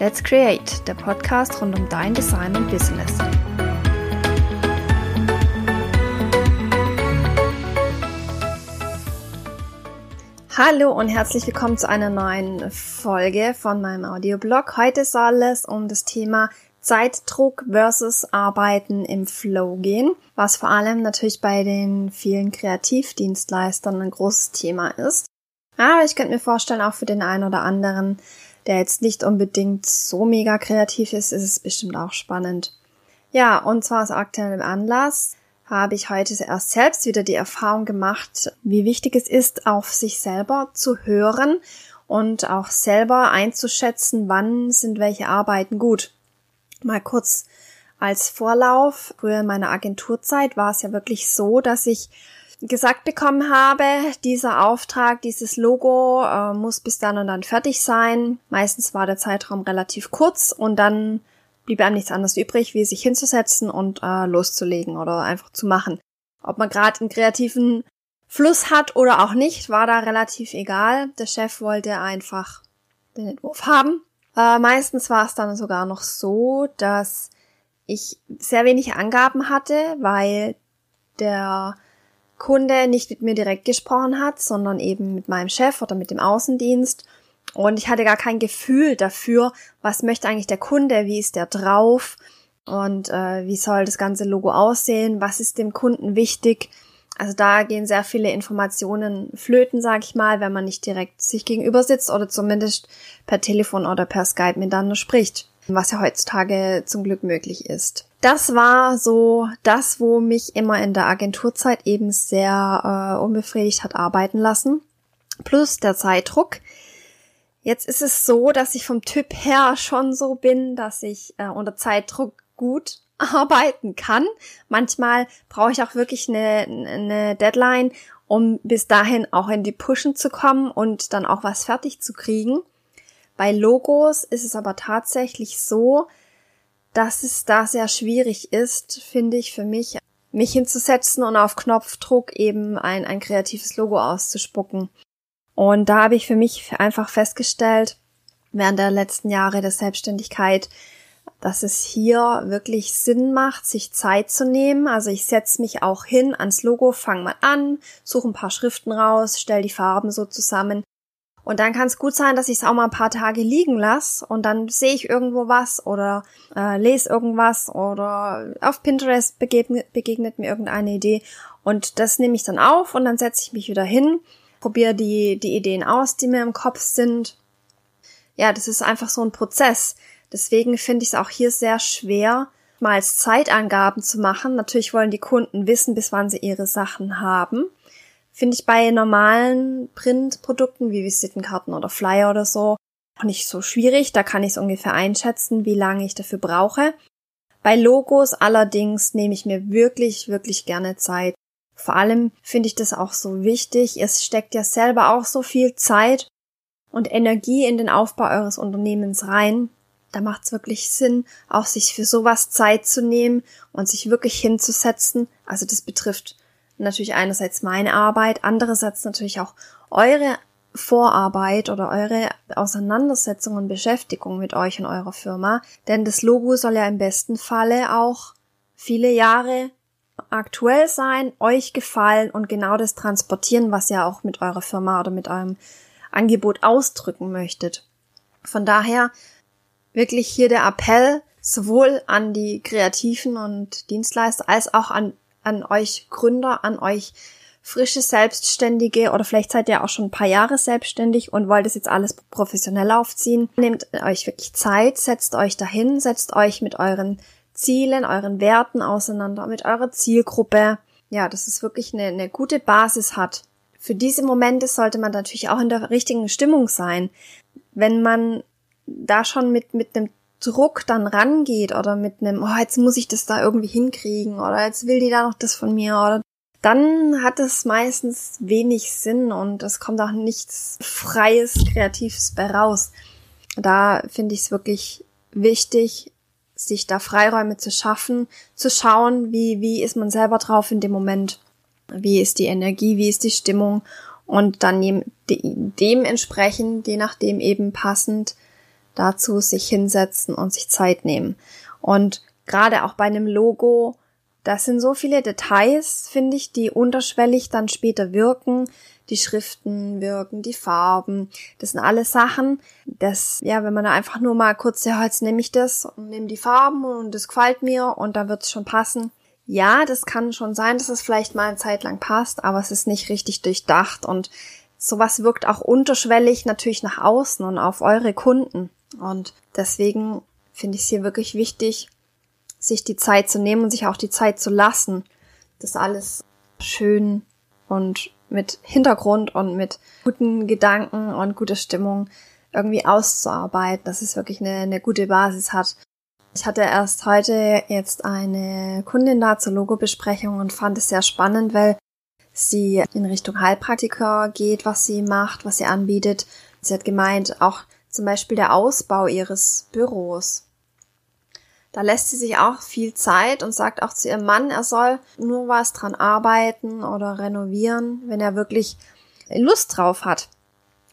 Let's Create, der Podcast rund um dein Design und Business. Hallo und herzlich willkommen zu einer neuen Folge von meinem Audioblog. Heute soll es um das Thema Zeitdruck versus Arbeiten im Flow gehen, was vor allem natürlich bei den vielen Kreativdienstleistern ein großes Thema ist. Aber ich könnte mir vorstellen, auch für den einen oder anderen, der jetzt nicht unbedingt so mega kreativ ist, ist es bestimmt auch spannend. Ja, und zwar aus aktuellem Anlass habe ich heute erst selbst wieder die Erfahrung gemacht, wie wichtig es ist, auf sich selber zu hören und auch selber einzuschätzen, wann sind welche Arbeiten gut. Mal kurz als Vorlauf. Früher in meiner Agenturzeit war es ja wirklich so, dass ich gesagt bekommen habe, dieser Auftrag, dieses Logo äh, muss bis dann und dann fertig sein. Meistens war der Zeitraum relativ kurz und dann blieb einem nichts anderes übrig, wie sich hinzusetzen und äh, loszulegen oder einfach zu machen. Ob man gerade einen kreativen Fluss hat oder auch nicht, war da relativ egal. Der Chef wollte einfach den Entwurf haben. Äh, meistens war es dann sogar noch so, dass ich sehr wenig Angaben hatte, weil der Kunde nicht mit mir direkt gesprochen hat, sondern eben mit meinem Chef oder mit dem Außendienst. Und ich hatte gar kein Gefühl dafür, was möchte eigentlich der Kunde, wie ist der drauf und äh, wie soll das ganze Logo aussehen, was ist dem Kunden wichtig. Also da gehen sehr viele Informationen flöten, sag ich mal, wenn man nicht direkt sich gegenüber sitzt oder zumindest per Telefon oder per Skype miteinander spricht, was ja heutzutage zum Glück möglich ist das war so das, wo mich immer in der Agenturzeit eben sehr äh, unbefriedigt hat arbeiten lassen. Plus der Zeitdruck. Jetzt ist es so, dass ich vom Typ her schon so bin, dass ich äh, unter Zeitdruck gut arbeiten kann. Manchmal brauche ich auch wirklich eine, eine Deadline, um bis dahin auch in die Pushen zu kommen und dann auch was fertig zu kriegen. Bei Logos ist es aber tatsächlich so, dass es da sehr schwierig ist, finde ich für mich, mich hinzusetzen und auf Knopfdruck eben ein, ein kreatives Logo auszuspucken. Und da habe ich für mich einfach festgestellt, während der letzten Jahre der Selbstständigkeit, dass es hier wirklich Sinn macht, sich Zeit zu nehmen. Also ich setze mich auch hin ans Logo, fange mal an, suche ein paar Schriften raus, stelle die Farben so zusammen und dann kann es gut sein, dass ich es auch mal ein paar Tage liegen lasse und dann sehe ich irgendwo was oder äh, lese irgendwas oder auf Pinterest begegnet, begegnet mir irgendeine Idee und das nehme ich dann auf und dann setze ich mich wieder hin, probiere die, die Ideen aus, die mir im Kopf sind. Ja, das ist einfach so ein Prozess. Deswegen finde ich es auch hier sehr schwer, mal Zeitangaben zu machen. Natürlich wollen die Kunden wissen, bis wann sie ihre Sachen haben. Finde ich bei normalen Printprodukten wie Visitenkarten oder Flyer oder so auch nicht so schwierig. Da kann ich es ungefähr einschätzen, wie lange ich dafür brauche. Bei Logos allerdings nehme ich mir wirklich, wirklich gerne Zeit. Vor allem finde ich das auch so wichtig. Es steckt ja selber auch so viel Zeit und Energie in den Aufbau eures Unternehmens rein. Da macht es wirklich Sinn, auch sich für sowas Zeit zu nehmen und sich wirklich hinzusetzen. Also das betrifft natürlich einerseits meine Arbeit, andererseits natürlich auch eure Vorarbeit oder eure Auseinandersetzung und Beschäftigung mit euch und eurer Firma. Denn das Logo soll ja im besten Falle auch viele Jahre aktuell sein, euch gefallen und genau das transportieren, was ihr auch mit eurer Firma oder mit eurem Angebot ausdrücken möchtet. Von daher wirklich hier der Appell sowohl an die Kreativen und Dienstleister als auch an an euch Gründer, an euch frische Selbstständige oder vielleicht seid ihr auch schon ein paar Jahre selbstständig und wollt es jetzt alles professionell aufziehen. Nehmt euch wirklich Zeit, setzt euch dahin, setzt euch mit euren Zielen, euren Werten auseinander, mit eurer Zielgruppe. Ja, dass es wirklich eine, eine gute Basis hat. Für diese Momente sollte man natürlich auch in der richtigen Stimmung sein. Wenn man da schon mit, mit einem Druck dann rangeht oder mit einem, oh, jetzt muss ich das da irgendwie hinkriegen oder jetzt will die da noch das von mir oder dann hat es meistens wenig Sinn und es kommt auch nichts Freies, Kreatives bei raus. Da finde ich es wirklich wichtig, sich da Freiräume zu schaffen, zu schauen, wie, wie ist man selber drauf in dem Moment, wie ist die Energie, wie ist die Stimmung? Und dann dementsprechend, je nachdem eben passend, dazu sich hinsetzen und sich Zeit nehmen. Und gerade auch bei einem Logo, das sind so viele Details, finde ich, die unterschwellig dann später wirken. Die Schriften wirken, die Farben. Das sind alles Sachen, das, ja, wenn man da einfach nur mal kurz, ja, jetzt nehme ich das und nehme die Farben und das gefällt mir und da wird es schon passen. Ja, das kann schon sein, dass es vielleicht mal eine Zeit lang passt, aber es ist nicht richtig durchdacht und sowas wirkt auch unterschwellig natürlich nach außen und auf eure Kunden. Und deswegen finde ich es hier wirklich wichtig, sich die Zeit zu nehmen und sich auch die Zeit zu lassen, das alles schön und mit Hintergrund und mit guten Gedanken und guter Stimmung irgendwie auszuarbeiten, dass es wirklich eine, eine gute Basis hat. Ich hatte erst heute jetzt eine Kundin da zur Logobesprechung und fand es sehr spannend, weil sie in Richtung Heilpraktiker geht, was sie macht, was sie anbietet. Sie hat gemeint, auch zum Beispiel der Ausbau ihres Büros. Da lässt sie sich auch viel Zeit und sagt auch zu ihrem Mann, er soll nur was dran arbeiten oder renovieren, wenn er wirklich Lust drauf hat.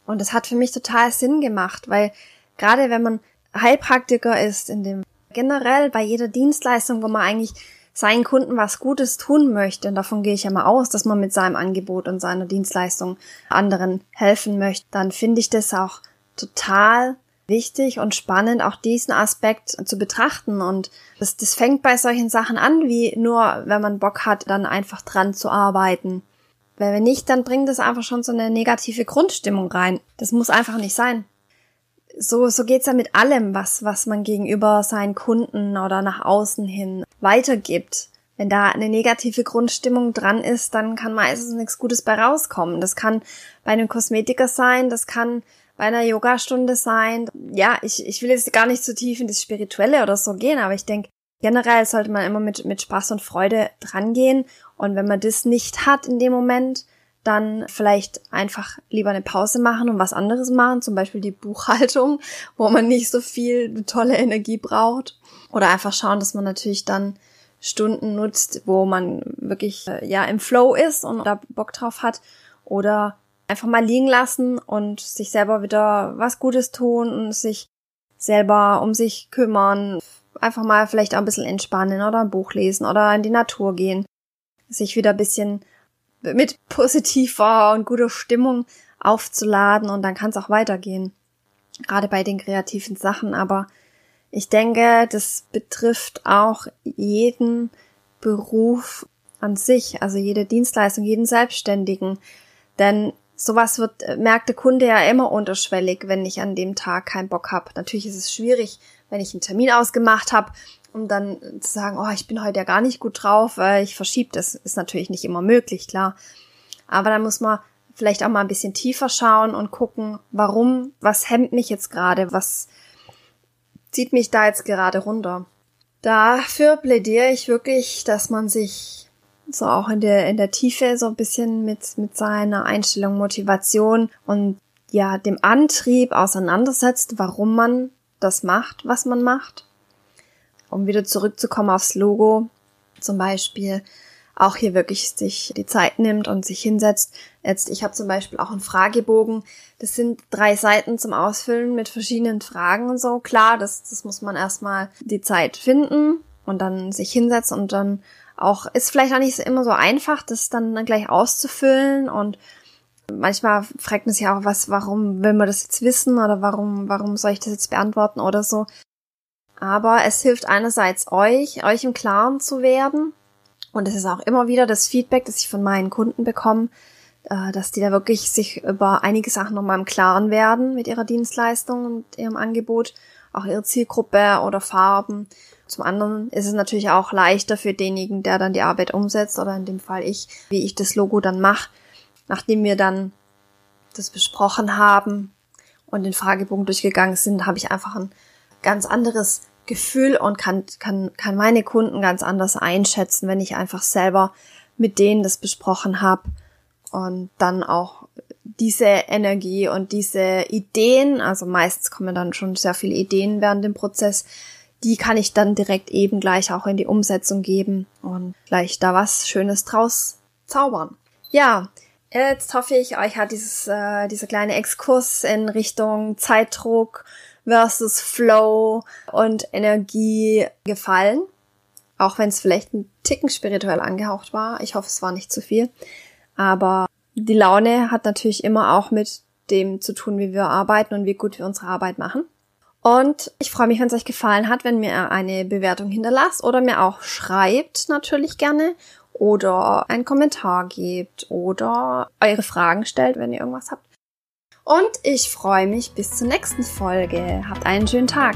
Und das hat für mich total Sinn gemacht, weil gerade wenn man Heilpraktiker ist, in dem generell bei jeder Dienstleistung, wo man eigentlich seinen Kunden was Gutes tun möchte, und davon gehe ich ja mal aus, dass man mit seinem Angebot und seiner Dienstleistung anderen helfen möchte, dann finde ich das auch total wichtig und spannend, auch diesen Aspekt zu betrachten. Und das, das fängt bei solchen Sachen an, wie nur, wenn man Bock hat, dann einfach dran zu arbeiten. Wenn nicht, dann bringt es einfach schon so eine negative Grundstimmung rein. Das muss einfach nicht sein. So, so geht's ja mit allem, was, was man gegenüber seinen Kunden oder nach außen hin weitergibt. Wenn da eine negative Grundstimmung dran ist, dann kann meistens nichts Gutes bei rauskommen. Das kann bei einem Kosmetiker sein, das kann bei einer Yogastunde sein. Ja, ich, ich will jetzt gar nicht zu so tief in das Spirituelle oder so gehen, aber ich denke, generell sollte man immer mit, mit Spaß und Freude drangehen. Und wenn man das nicht hat in dem Moment, dann vielleicht einfach lieber eine Pause machen und was anderes machen, zum Beispiel die Buchhaltung, wo man nicht so viel tolle Energie braucht. Oder einfach schauen, dass man natürlich dann Stunden nutzt, wo man wirklich äh, ja im Flow ist und da Bock drauf hat. Oder einfach mal liegen lassen und sich selber wieder was Gutes tun und sich selber um sich kümmern. Einfach mal vielleicht auch ein bisschen entspannen oder ein Buch lesen oder in die Natur gehen. Sich wieder ein bisschen mit positiver und guter Stimmung aufzuladen und dann kann es auch weitergehen. Gerade bei den kreativen Sachen, aber ich denke, das betrifft auch jeden Beruf an sich, also jede Dienstleistung, jeden Selbstständigen. Denn sowas wird, äh, merkt der Kunde ja immer unterschwellig, wenn ich an dem Tag keinen Bock habe. Natürlich ist es schwierig, wenn ich einen Termin ausgemacht habe, um dann zu sagen, oh, ich bin heute ja gar nicht gut drauf, weil ich verschiebe das, ist natürlich nicht immer möglich, klar. Aber dann muss man vielleicht auch mal ein bisschen tiefer schauen und gucken, warum, was hemmt mich jetzt gerade, was zieht mich da jetzt gerade runter. Dafür plädiere ich wirklich, dass man sich so auch in der, in der Tiefe so ein bisschen mit, mit seiner Einstellung, Motivation und ja, dem Antrieb auseinandersetzt, warum man das macht, was man macht. Um wieder zurückzukommen aufs Logo, zum Beispiel auch hier wirklich sich die Zeit nimmt und sich hinsetzt. Jetzt, ich habe zum Beispiel auch einen Fragebogen. Das sind drei Seiten zum Ausfüllen mit verschiedenen Fragen und so. Klar, das, das muss man erstmal die Zeit finden und dann sich hinsetzen und dann auch, ist vielleicht auch nicht immer so einfach, das dann gleich auszufüllen und manchmal fragt man sich auch, was, warum will man das jetzt wissen oder warum, warum soll ich das jetzt beantworten oder so. Aber es hilft einerseits euch, euch im Klaren zu werden. Und es ist auch immer wieder das Feedback, das ich von meinen Kunden bekomme, äh, dass die da wirklich sich über einige Sachen nochmal im Klaren werden mit ihrer Dienstleistung und ihrem Angebot, auch ihre Zielgruppe oder Farben. Zum anderen ist es natürlich auch leichter für denjenigen, der dann die Arbeit umsetzt oder in dem Fall ich, wie ich das Logo dann mache, nachdem wir dann das besprochen haben und den Fragebogen durchgegangen sind, habe ich einfach ein ganz anderes Gefühl und kann, kann, kann meine Kunden ganz anders einschätzen, wenn ich einfach selber mit denen das besprochen habe und dann auch diese Energie und diese Ideen, also meistens kommen dann schon sehr viele Ideen während dem Prozess, die kann ich dann direkt eben gleich auch in die Umsetzung geben und gleich da was Schönes draus zaubern. Ja, jetzt hoffe ich, euch hat dieses, äh, dieser kleine Exkurs in Richtung Zeitdruck versus Flow und Energie gefallen. Auch wenn es vielleicht ein Ticken spirituell angehaucht war. Ich hoffe, es war nicht zu viel. Aber die Laune hat natürlich immer auch mit dem zu tun, wie wir arbeiten und wie gut wir unsere Arbeit machen. Und ich freue mich, wenn es euch gefallen hat, wenn mir eine Bewertung hinterlasst oder mir auch schreibt natürlich gerne oder einen Kommentar gebt oder eure Fragen stellt, wenn ihr irgendwas habt. Und ich freue mich bis zur nächsten Folge. Habt einen schönen Tag.